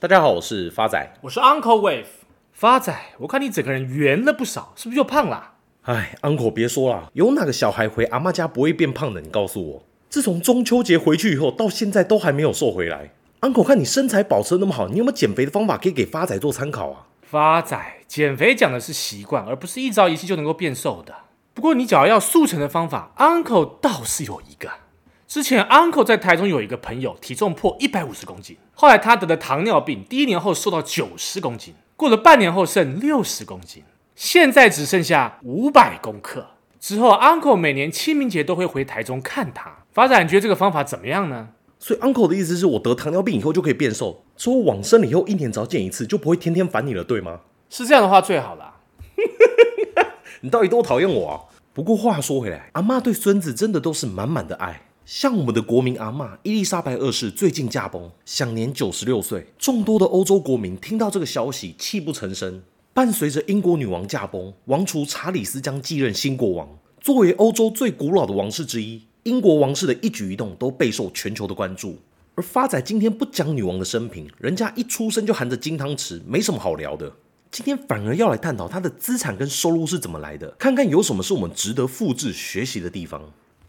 大家好，我是发仔，我是 Uncle Wave。发仔，我看你整个人圆了不少，是不是又胖了？哎，Uncle 别说了，有哪个小孩回阿妈家不会变胖的？你告诉我，自从中秋节回去以后，到现在都还没有瘦回来。Uncle 看你身材保持得那么好，你有没有减肥的方法可以给发仔做参考啊？发仔，减肥讲的是习惯，而不是一朝一夕就能够变瘦的。不过你只要要速成的方法，Uncle 倒是有一个。之前 Uncle 在台中有一个朋友，体重破一百五十公斤，后来他得了糖尿病，第一年后瘦到九十公斤，过了半年后剩六十公斤，现在只剩下五百公克。之后 Uncle 每年清明节都会回台中看他。发展，你觉得这个方法怎么样呢？所以 Uncle 的意思是我得糖尿病以后就可以变瘦，之后往生了以后一年只要见一次，就不会天天烦你了，对吗？是这样的话最好啦。你到底多讨厌我啊？不过话说回来，阿妈对孙子真的都是满满的爱。像我们的国民阿嬷伊丽莎白二世最近驾崩，享年九十六岁。众多的欧洲国民听到这个消息，泣不成声。伴随着英国女王驾崩，王储查理斯将继任新国王。作为欧洲最古老的王室之一，英国王室的一举一动都备受全球的关注。而发仔今天不讲女王的生平，人家一出生就含着金汤匙，没什么好聊的。今天反而要来探讨她的资产跟收入是怎么来的，看看有什么是我们值得复制学习的地方。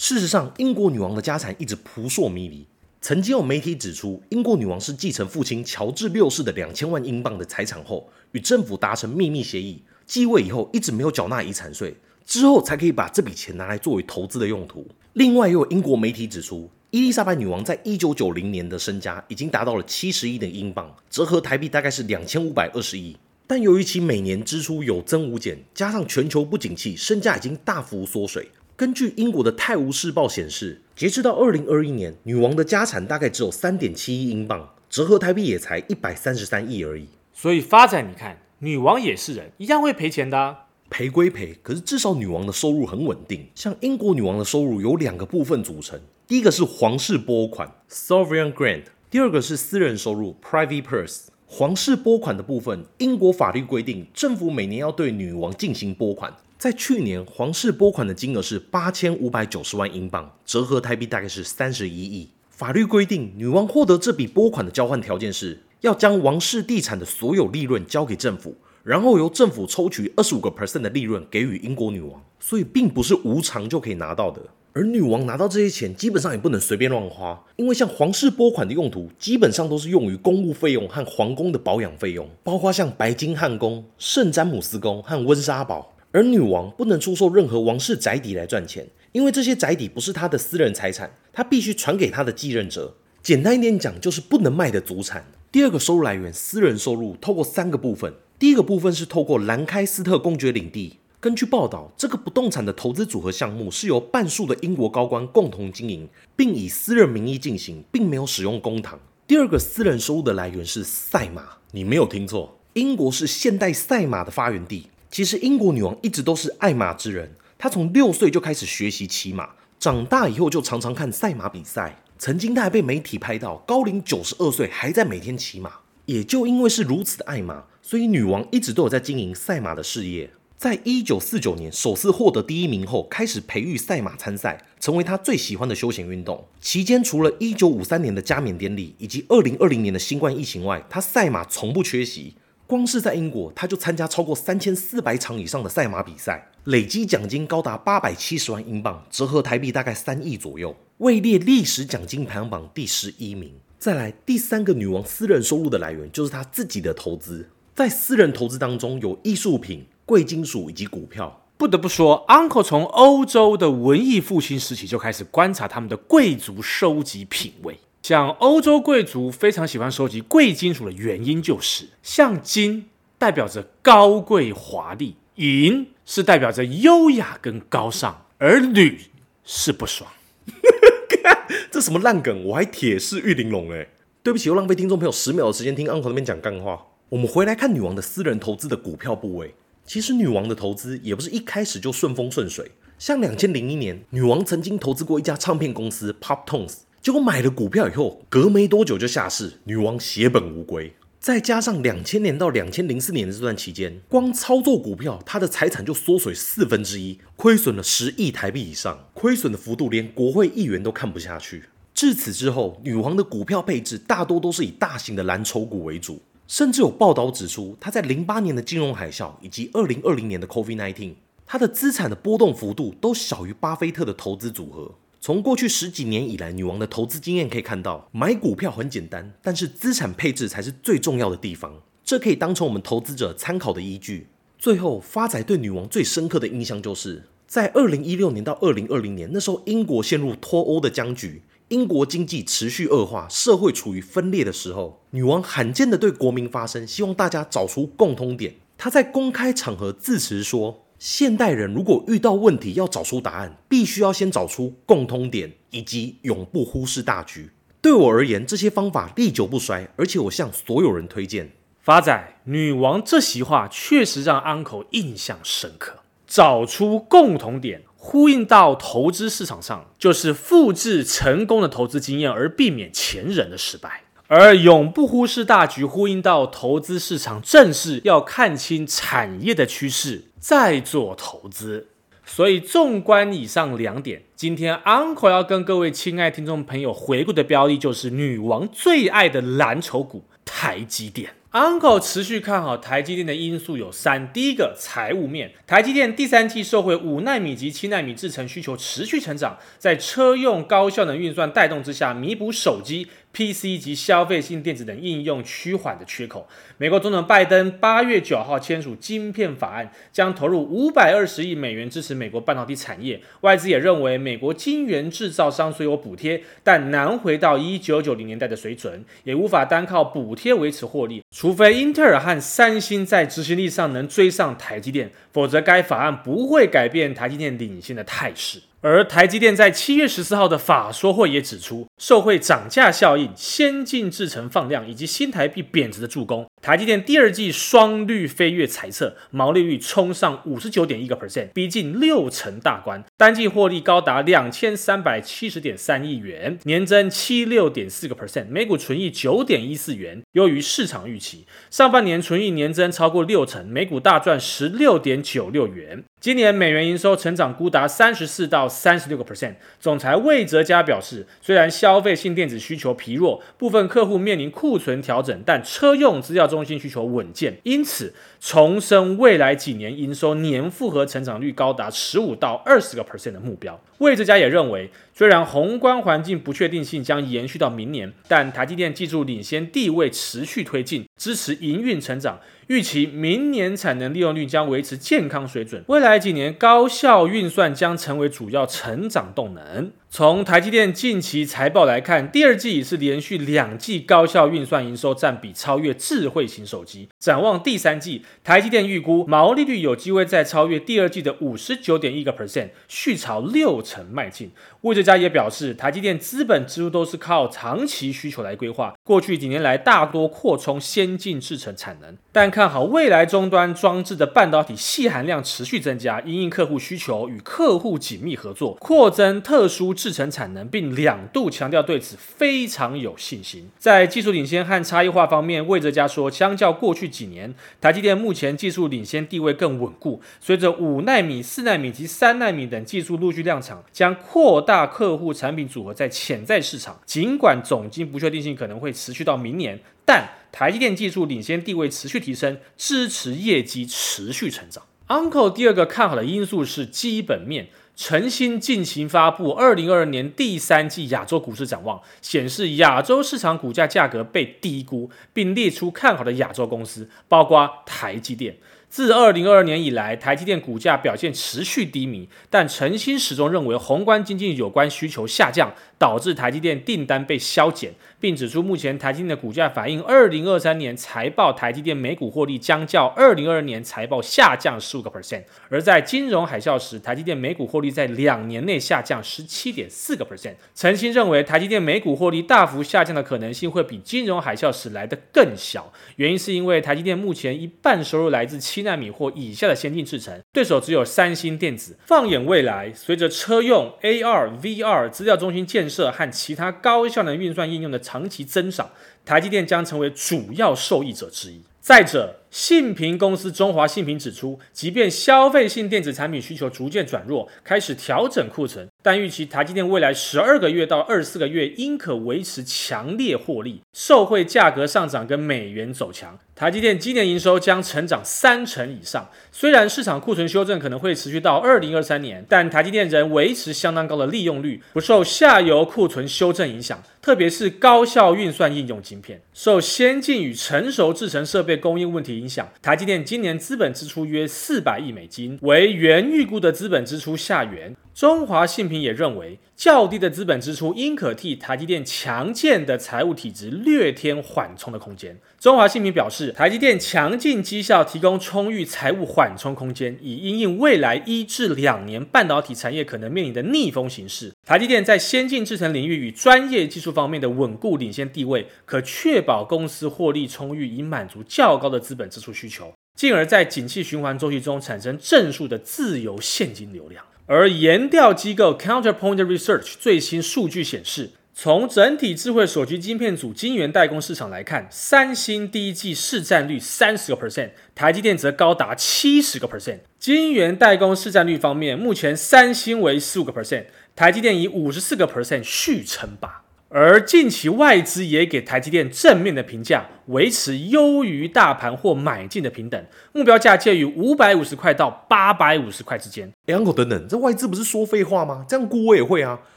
事实上，英国女王的家产一直扑朔迷离。曾经有媒体指出，英国女王是继承父亲乔治六世的两千万英镑的财产后，与政府达成秘密协议，继位以后一直没有缴纳遗产税，之后才可以把这笔钱拿来作为投资的用途。另外，又有英国媒体指出，伊丽莎白女王在一九九零年的身家已经达到了七十亿的英镑，折合台币大概是两千五百二十亿。但由于其每年支出有增无减，加上全球不景气，身价已经大幅缩水。根据英国的《泰晤士报》显示，截至到二零二一年，女王的家产大概只有三点七亿英镑，折合台币也才一百三十三亿而已。所以发展，你看，女王也是人，一样会赔钱的啊。赔归赔，可是至少女王的收入很稳定。像英国女王的收入有两个部分组成，第一个是皇室拨款 （Sovereign Grant），第二个是私人收入 （Private Purse）。皇室拨款的部分，英国法律规定，政府每年要对女王进行拨款。在去年，皇室拨款的金额是八千五百九十万英镑，折合台币大概是三十一亿。法律规定，女王获得这笔拨款的交换条件是要将王室地产的所有利润交给政府，然后由政府抽取二十五个 percent 的利润给予英国女王，所以并不是无偿就可以拿到的。而女王拿到这些钱，基本上也不能随便乱花，因为像皇室拨款的用途，基本上都是用于公务费用和皇宫的保养费用，包括像白金汉宫、圣詹姆斯宫和温莎堡。而女王不能出售任何王室宅邸来赚钱，因为这些宅邸不是她的私人财产，她必须传给她的继任者。简单一点讲，就是不能卖的祖产。第二个收入来源，私人收入，透过三个部分。第一个部分是透过兰开斯特公爵领地。根据报道，这个不动产的投资组合项目是由半数的英国高官共同经营，并以私人名义进行，并没有使用公帑。第二个私人收入的来源是赛马，你没有听错，英国是现代赛马的发源地。其实英国女王一直都是爱马之人，她从六岁就开始学习骑马，长大以后就常常看赛马比赛。曾经她还被媒体拍到高龄九十二岁还在每天骑马。也就因为是如此的爱马，所以女王一直都有在经营赛马的事业。在一九四九年首次获得第一名后，开始培育赛马参赛，成为她最喜欢的休闲运动。期间除了一九五三年的加冕典礼以及二零二零年的新冠疫情外，她赛马从不缺席。光是在英国，他就参加超过三千四百场以上的赛马比赛，累积奖金高达八百七十万英镑，折合台币大概三亿左右，位列历史奖金排行榜第十一名。再来，第三个女王私人收入的来源就是她自己的投资，在私人投资当中有艺术品、贵金属以及股票。不得不说，Uncle 从欧洲的文艺复兴时期就开始观察他们的贵族收集品味。像欧洲贵族非常喜欢收集贵金属的原因，就是像金代表着高贵华丽，银是代表着优雅跟高尚，而铝是不爽。这什么烂梗？我还铁狮玉玲珑哎！对不起，又浪费听众朋友十秒的时间听 Uncle 那边讲干话。我们回来看女王的私人投资的股票部位。其实女王的投资也不是一开始就顺风顺水。像两千零一年，女王曾经投资过一家唱片公司 Pop-Tones。结果买了股票以后，隔没多久就下市，女王血本无归。再加上两千年到两千零四年的这段期间，光操作股票，她的财产就缩水四分之一，亏损了十亿台币以上，亏损的幅度连国会议员都看不下去。至此之后，女王的股票配置大多都是以大型的蓝筹股为主，甚至有报道指出，她在零八年的金融海啸以及二零二零年的 COVID-19，她的资产的波动幅度都小于巴菲特的投资组合。从过去十几年以来，女王的投资经验可以看到，买股票很简单，但是资产配置才是最重要的地方。这可以当成我们投资者参考的依据。最后，发仔对女王最深刻的印象就是在二零一六年到二零二零年，那时候英国陷入脱欧的僵局。英国经济持续恶化，社会处于分裂的时候，女王罕见的对国民发声，希望大家找出共通点。她在公开场合自持说：“现代人如果遇到问题要找出答案，必须要先找出共通点，以及永不忽视大局。”对我而言，这些方法历久不衰，而且我向所有人推荐。发仔，女王这席话确实让 Uncle 印象深刻。找出共同点。呼应到投资市场上，就是复制成功的投资经验，而避免前人的失败；而永不忽视大局，呼应到投资市场正是要看清产业的趋势，再做投资。所以，纵观以上两点，今天 Uncle 要跟各位亲爱听众朋友回顾的标的，就是女王最爱的蓝筹股——台积电。Uncle 持续看好台积电的因素有三：第一个，财务面，台积电第三季受惠五纳米及七纳米制程需求持续成长，在车用高效能运算带动之下，弥补手机。PC 及消费性电子等应用趋缓的缺口。美国总统拜登八月九号签署晶片法案，将投入五百二十亿美元支持美国半导体产业。外资也认为，美国晶圆制造商虽有补贴，但难回到一九九零年代的水准，也无法单靠补贴维持获利。除非英特尔和三星在执行力上能追上台积电，否则该法案不会改变台积电领先的态势。而台积电在七月十四号的法说会也指出，受惠涨价效应、先进制程放量以及新台币贬值的助攻，台积电第二季双率飞跃财测，毛利率冲上五十九点一个 percent，逼近六成大关，单季获利高达两千三百七十点三亿元，年增七六点四个 percent，每股纯益九点一四元，优于市场预期。上半年纯益年增超过六成，每股大赚十六点九六元。今年美元营收成长估达三十四到三十六个 percent。总裁魏哲嘉表示，虽然消费性电子需求疲弱，部分客户面临库存调整，但车用资料中心需求稳健，因此重申未来几年营收年复合成长率高达十五到二十个 percent 的目标。魏哲家也认为，虽然宏观环境不确定性将延续到明年，但台积电技术领先地位持续推进，支持营运成长。预期明年产能利用率将维持健康水准，未来几年高效运算将成为主要成长动能。从台积电近期财报来看，第二季已是连续两季高效运算营收占比超越智慧型手机。展望第三季，台积电预估毛利率有机会再超越第二季的五十九点一个 percent，续朝六成迈进。魏哲家也表示，台积电资本支出都是靠长期需求来规划，过去几年来大多扩充先进制程产能，但看好未来终端装置的半导体矽含量持续增加，因应客户需求与客户紧密合作，扩增特殊。制程产能，并两度强调对此非常有信心。在技术领先和差异化方面，魏哲家说，相较过去几年，台积电目前技术领先地位更稳固。随着五纳米、四纳米及三纳米等技术陆续量产，将扩大客户产品组合在潜在市场。尽管总经不确定性可能会持续到明年，但台积电技术领先地位持续提升，支持业绩持续成长。Uncle 第二个看好的因素是基本面。晨星近期发布二零二二年第三季亚洲股市展望，显示亚洲市场股价价格被低估，并列出看好的亚洲公司，包括台积电。自二零二二年以来，台积电股价表现持续低迷，但陈星始终认为宏观经济有关需求下降，导致台积电订单被削减，并指出目前台积电的股价反映二零二三年财报，台积电每股获利将较二零二二年财报下降十五个 percent，而在金融海啸时，台积电每股获利在两年内下降十七点四个 percent。陈星认为台积电每股获利大幅下降的可能性会比金融海啸时来得更小，原因是因为台积电目前一半收入来自七七纳米或以下的先进制程，对手只有三星电子。放眼未来，随着车用、AR、VR、资料中心建设和其他高效能运算应用的长期增长，台积电将成为主要受益者之一。再者，信平公司中华信平指出，即便消费性电子产品需求逐渐转弱，开始调整库存，但预期台积电未来十二个月到二十四个月应可维持强烈获利，受惠价格上涨跟美元走强。台积电今年营收将成长三成以上。虽然市场库存修正可能会持续到二零二三年，但台积电仍维持相当高的利用率，不受下游库存修正影响。特别是高效运算应用晶片，受先进与成熟制程设备供应问题影响，台积电今年资本支出约四百亿美金，为原预估的资本支出下缘。中华信平也认为，较低的资本支出应可替台积电强健的财务体质略添缓冲的空间。中华信平表示，台积电强劲绩效提供充裕财务缓冲空间，以因应未来一至两年半导体产业可能面临的逆风形势。台积电在先进制程领域与专业技术方面的稳固领先地位，可确保公司获利充裕，以满足较高的资本支出需求，进而在景气循环周期中产生正数的自由现金流量。而研调机构 Counterpoint Research 最新数据显示，从整体智慧手机晶片组晶圆代工市场来看，三星第一季市占率三十个 percent，台积电则高达七十个 percent。晶圆代工市占率方面，目前三星为十五个 percent，台积电以五十四个 percent 续称霸。而近期外资也给台积电正面的评价，维持优于大盘或买进的平等，目标价介于五百五十块到八百五十块之间。哎，Uncle 等等，这外资不是说废话吗？这样估我也会啊。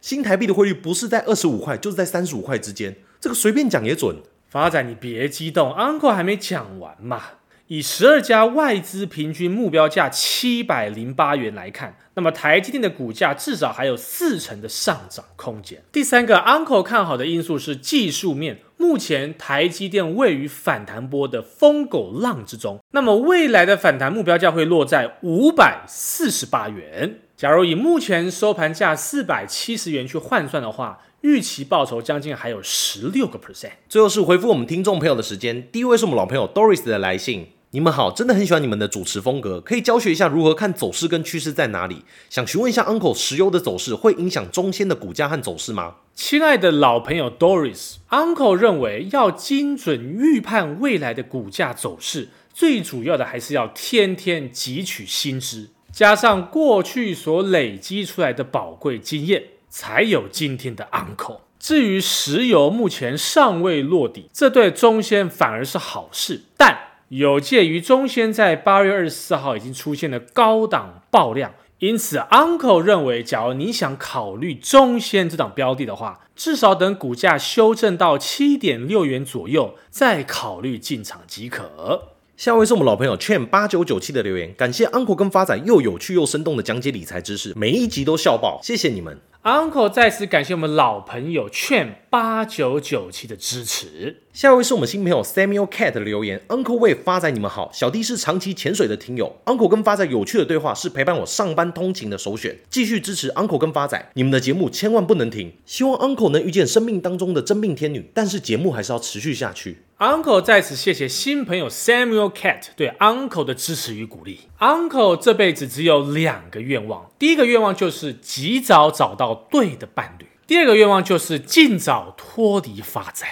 新台币的汇率不是在二十五块，就是在三十五块之间，这个随便讲也准。发仔，你别激动，Uncle 还没讲完嘛。以十二家外资平均目标价七百零八元来看，那么台积电的股价至少还有四成的上涨空间。第三个 Uncle 看好的因素是技术面，目前台积电位于反弹波的疯狗浪之中，那么未来的反弹目标价会落在五百四十八元。假如以目前收盘价四百七十元去换算的话，预期报酬将近还有十六个 percent。最后是回复我们听众朋友的时间，第一位是我们老朋友 Doris 的来信。你们好，真的很喜欢你们的主持风格，可以教学一下如何看走势跟趋势在哪里？想询问一下 Uncle，石油的走势会影响中仙的股价和走势吗？亲爱的老朋友 Doris，Uncle 认为要精准预判未来的股价走势，最主要的还是要天天汲取新知，加上过去所累积出来的宝贵经验，才有今天的 Uncle。至于石油目前尚未落底，这对中仙反而是好事，但。有鉴于中仙在八月二十四号已经出现了高档爆量，因此 Uncle 认为，假如你想考虑中仙这档标的的话，至少等股价修正到七点六元左右再考虑进场即可。下位是我们老朋友 Chen 八九九七的留言，感谢 Uncle 跟发仔又有趣又生动的讲解理财知识，每一集都笑爆，谢谢你们。Uncle 再次感谢我们老朋友 Chen 八九九七的支持。下一位是我们新朋友 Samuel Cat 的留言，Uncle 为发仔你们好，小弟是长期潜水的听友，Uncle 跟发仔有趣的对话是陪伴我上班通勤的首选，继续支持 Uncle 跟发仔，你们的节目千万不能停，希望 Uncle 能遇见生命当中的真命天女，但是节目还是要持续下去。Uncle 在此谢谢新朋友 Samuel Cat 对 Uncle 的支持与鼓励。Uncle 这辈子只有两个愿望，第一个愿望就是及早找到对的伴侣，第二个愿望就是尽早脱离发仔。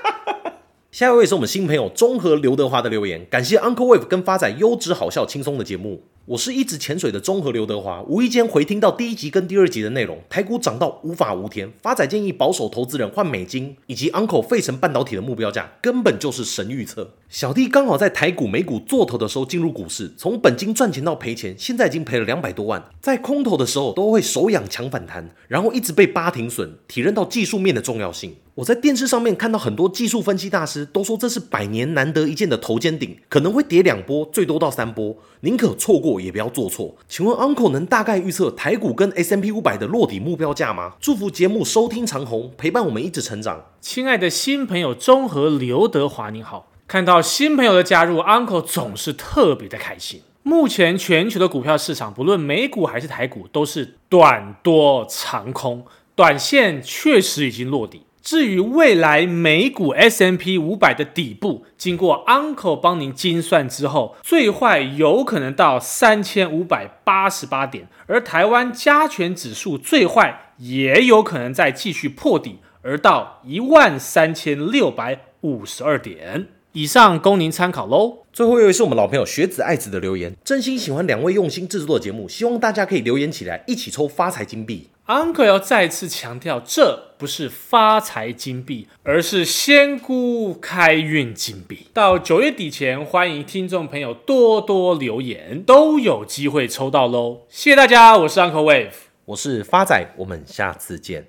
下一位是我们新朋友中和刘德华的留言，感谢 Uncle Wave 跟发仔优质好笑轻松的节目。我是一直潜水的中和刘德华，无意间回听到第一集跟第二集的内容，台股涨到无法无天，发仔建议保守投资人换美金，以及 Uncle 费城半导体的目标价根本就是神预测。小弟刚好在台股美股做头的时候进入股市，从本金赚钱到赔钱，现在已经赔了两百多万。在空头的时候都会手痒抢反弹，然后一直被扒停损，体认到技术面的重要性。我在电视上面看到很多技术分析大师都说这是百年难得一见的头肩顶，可能会跌两波，最多到三波，宁可错过也不要做错。请问 Uncle 能大概预测台股跟 S M P 五百的落底目标价吗？祝福节目收听长虹，陪伴我们一直成长。亲爱的新朋友中和刘德华您好，看到新朋友的加入，Uncle 总是特别的开心。目前全球的股票市场，不论美股还是台股，都是短多长空，短线确实已经落底。至于未来美股 S M P 五百的底部，经过 Uncle 帮您精算之后，最坏有可能到三千五百八十八点，而台湾加权指数最坏也有可能再继续破底，而到一万三千六百五十二点。以上供您参考喽。最后一位是我们老朋友学子爱子的留言，真心喜欢两位用心制作的节目，希望大家可以留言起来，一起抽发财金币。Uncle 要再次强调，这不是发财金币，而是仙姑开运金币。到九月底前，欢迎听众朋友多多留言，都有机会抽到喽！谢谢大家，我是 Uncle Wave，我是发仔，我们下次见。